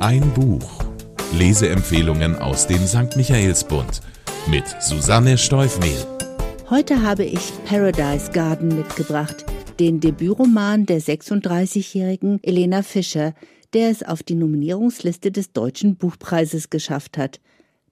Ein Buch. Leseempfehlungen aus dem St. Michaelsbund mit Susanne Steufmehl. Heute habe ich Paradise Garden mitgebracht, den Debütroman der 36-jährigen Elena Fischer, der es auf die Nominierungsliste des Deutschen Buchpreises geschafft hat.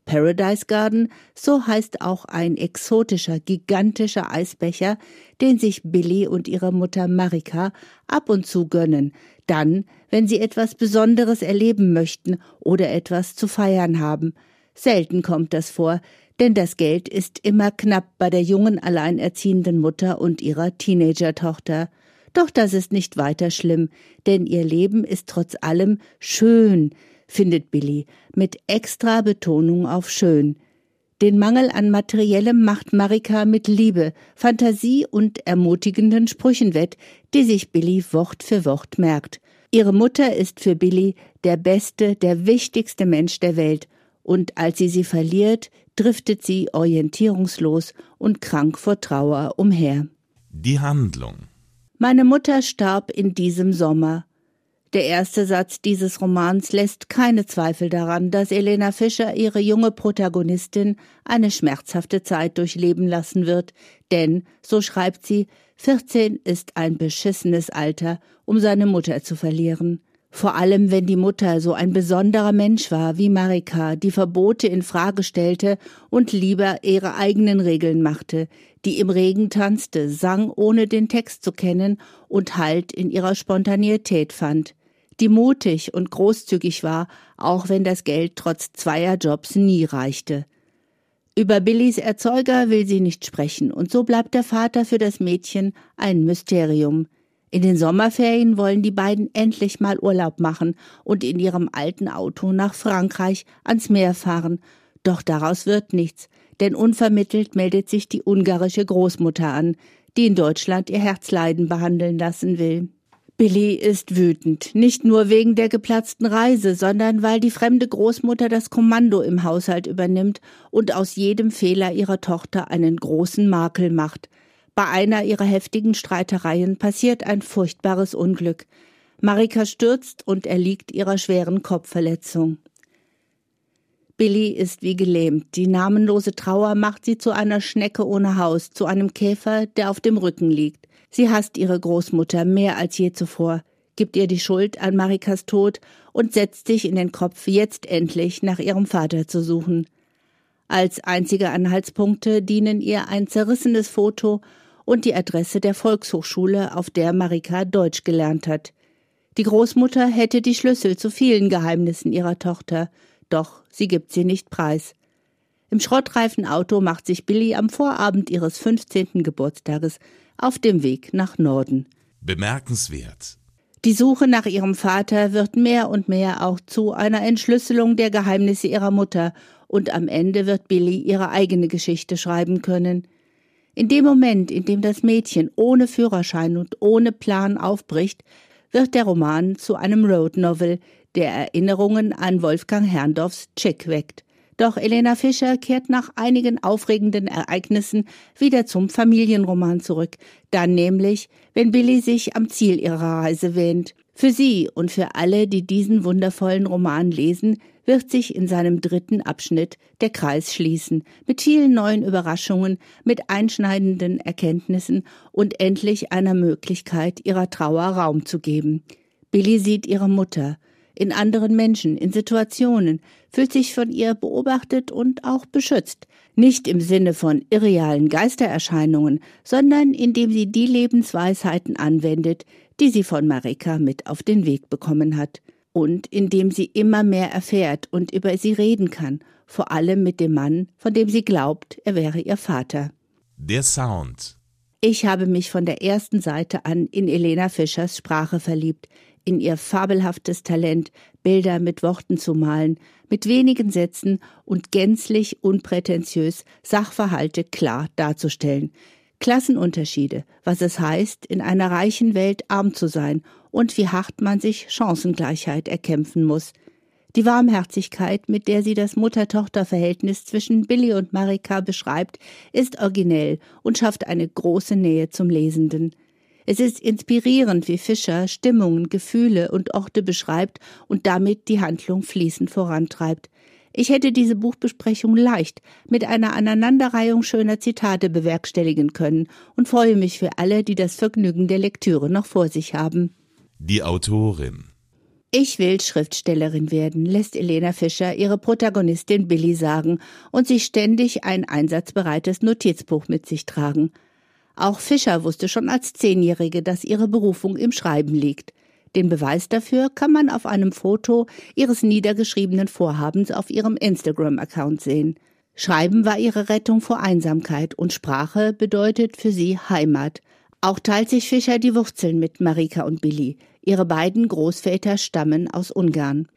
Paradise Garden, so heißt auch ein exotischer, gigantischer Eisbecher, den sich Billy und ihre Mutter Marika ab und zu gönnen, dann, wenn sie etwas Besonderes erleben möchten oder etwas zu feiern haben. Selten kommt das vor, denn das Geld ist immer knapp bei der jungen alleinerziehenden Mutter und ihrer Teenager-Tochter. Doch das ist nicht weiter schlimm, denn ihr Leben ist trotz allem schön, findet Billy, mit extra Betonung auf schön. Den Mangel an Materiellem macht Marika mit Liebe, Fantasie und ermutigenden Sprüchen wett, die sich Billy Wort für Wort merkt. Ihre Mutter ist für Billy der beste, der wichtigste Mensch der Welt, und als sie sie verliert, driftet sie orientierungslos und krank vor Trauer umher. Die Handlung Meine Mutter starb in diesem Sommer, der erste Satz dieses Romans lässt keine Zweifel daran, dass Elena Fischer ihre junge Protagonistin eine schmerzhafte Zeit durchleben lassen wird, denn, so schreibt sie, 14 ist ein beschissenes Alter, um seine Mutter zu verlieren. Vor allem, wenn die Mutter so ein besonderer Mensch war wie Marika, die Verbote in Frage stellte und lieber ihre eigenen Regeln machte, die im Regen tanzte, sang ohne den Text zu kennen und Halt in ihrer Spontaneität fand, die mutig und großzügig war, auch wenn das Geld trotz zweier Jobs nie reichte. Über Billys Erzeuger will sie nicht sprechen, und so bleibt der Vater für das Mädchen ein Mysterium. In den Sommerferien wollen die beiden endlich mal Urlaub machen und in ihrem alten Auto nach Frankreich ans Meer fahren. Doch daraus wird nichts, denn unvermittelt meldet sich die ungarische Großmutter an, die in Deutschland ihr Herzleiden behandeln lassen will. Billy ist wütend, nicht nur wegen der geplatzten Reise, sondern weil die fremde Großmutter das Kommando im Haushalt übernimmt und aus jedem Fehler ihrer Tochter einen großen Makel macht. Bei einer ihrer heftigen Streitereien passiert ein furchtbares Unglück. Marika stürzt und erliegt ihrer schweren Kopfverletzung. Billy ist wie gelähmt. Die namenlose Trauer macht sie zu einer Schnecke ohne Haus, zu einem Käfer, der auf dem Rücken liegt. Sie hasst ihre Großmutter mehr als je zuvor, gibt ihr die Schuld an Marikas Tod und setzt sich in den Kopf, jetzt endlich nach ihrem Vater zu suchen. Als einzige Anhaltspunkte dienen ihr ein zerrissenes Foto und die Adresse der Volkshochschule, auf der Marika Deutsch gelernt hat. Die Großmutter hätte die Schlüssel zu vielen Geheimnissen ihrer Tochter, doch sie gibt sie nicht preis. Im schrottreifen Auto macht sich Billy am Vorabend ihres 15. Geburtstages auf dem Weg nach Norden. Bemerkenswert. Die Suche nach ihrem Vater wird mehr und mehr auch zu einer Entschlüsselung der Geheimnisse ihrer Mutter, und am Ende wird Billy ihre eigene Geschichte schreiben können. In dem Moment, in dem das Mädchen ohne Führerschein und ohne Plan aufbricht, wird der Roman zu einem Road Novel, der Erinnerungen an Wolfgang Herrndorfs Chick weckt. Doch Elena Fischer kehrt nach einigen aufregenden Ereignissen wieder zum Familienroman zurück, dann nämlich, wenn Billy sich am Ziel ihrer Reise wähnt. Für sie und für alle, die diesen wundervollen Roman lesen, wird sich in seinem dritten Abschnitt der Kreis schließen, mit vielen neuen Überraschungen, mit einschneidenden Erkenntnissen und endlich einer Möglichkeit, ihrer Trauer Raum zu geben. Billy sieht ihre Mutter, in anderen Menschen, in Situationen, fühlt sich von ihr beobachtet und auch beschützt. Nicht im Sinne von irrealen Geistererscheinungen, sondern indem sie die Lebensweisheiten anwendet, die sie von Marika mit auf den Weg bekommen hat. Und indem sie immer mehr erfährt und über sie reden kann, vor allem mit dem Mann, von dem sie glaubt, er wäre ihr Vater. Der Sound. Ich habe mich von der ersten Seite an in Elena Fischers Sprache verliebt, in ihr fabelhaftes Talent, Bilder mit Worten zu malen, mit wenigen Sätzen und gänzlich unprätentiös Sachverhalte klar darzustellen. Klassenunterschiede, was es heißt, in einer reichen Welt arm zu sein und wie hart man sich Chancengleichheit erkämpfen muss. Die Warmherzigkeit, mit der sie das Mutter-Tochter-Verhältnis zwischen Billy und Marika beschreibt, ist originell und schafft eine große Nähe zum Lesenden. Es ist inspirierend, wie Fischer Stimmungen, Gefühle und Orte beschreibt und damit die Handlung fließend vorantreibt. Ich hätte diese Buchbesprechung leicht mit einer Aneinanderreihung schöner Zitate bewerkstelligen können und freue mich für alle, die das Vergnügen der Lektüre noch vor sich haben. Die Autorin ich will Schriftstellerin werden, lässt Elena Fischer ihre Protagonistin Billy sagen und sie ständig ein einsatzbereites Notizbuch mit sich tragen. Auch Fischer wusste schon als Zehnjährige, dass ihre Berufung im Schreiben liegt. Den Beweis dafür kann man auf einem Foto ihres niedergeschriebenen Vorhabens auf ihrem Instagram-Account sehen. Schreiben war ihre Rettung vor Einsamkeit und Sprache bedeutet für sie Heimat. Auch teilt sich Fischer die Wurzeln mit Marika und Billy. Ihre beiden Großväter stammen aus Ungarn.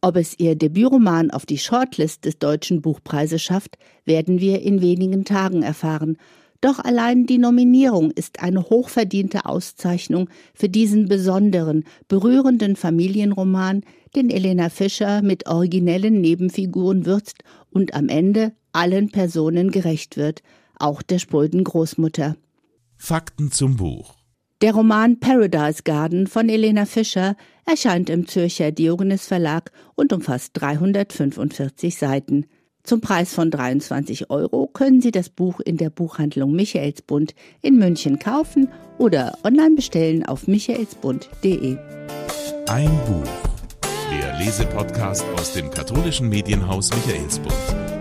Ob es ihr Debütroman auf die Shortlist des Deutschen Buchpreises schafft, werden wir in wenigen Tagen erfahren. Doch allein die Nominierung ist eine hochverdiente Auszeichnung für diesen besonderen, berührenden Familienroman, den Elena Fischer mit originellen Nebenfiguren würzt und am Ende allen Personen gerecht wird, auch der spröden Großmutter. Fakten zum Buch. Der Roman Paradise Garden von Elena Fischer erscheint im Zürcher Diogenes Verlag und umfasst 345 Seiten. Zum Preis von 23 Euro können Sie das Buch in der Buchhandlung Michaelsbund in München kaufen oder online bestellen auf michaelsbund.de. Ein Buch. Der Lesepodcast aus dem katholischen Medienhaus Michaelsbund.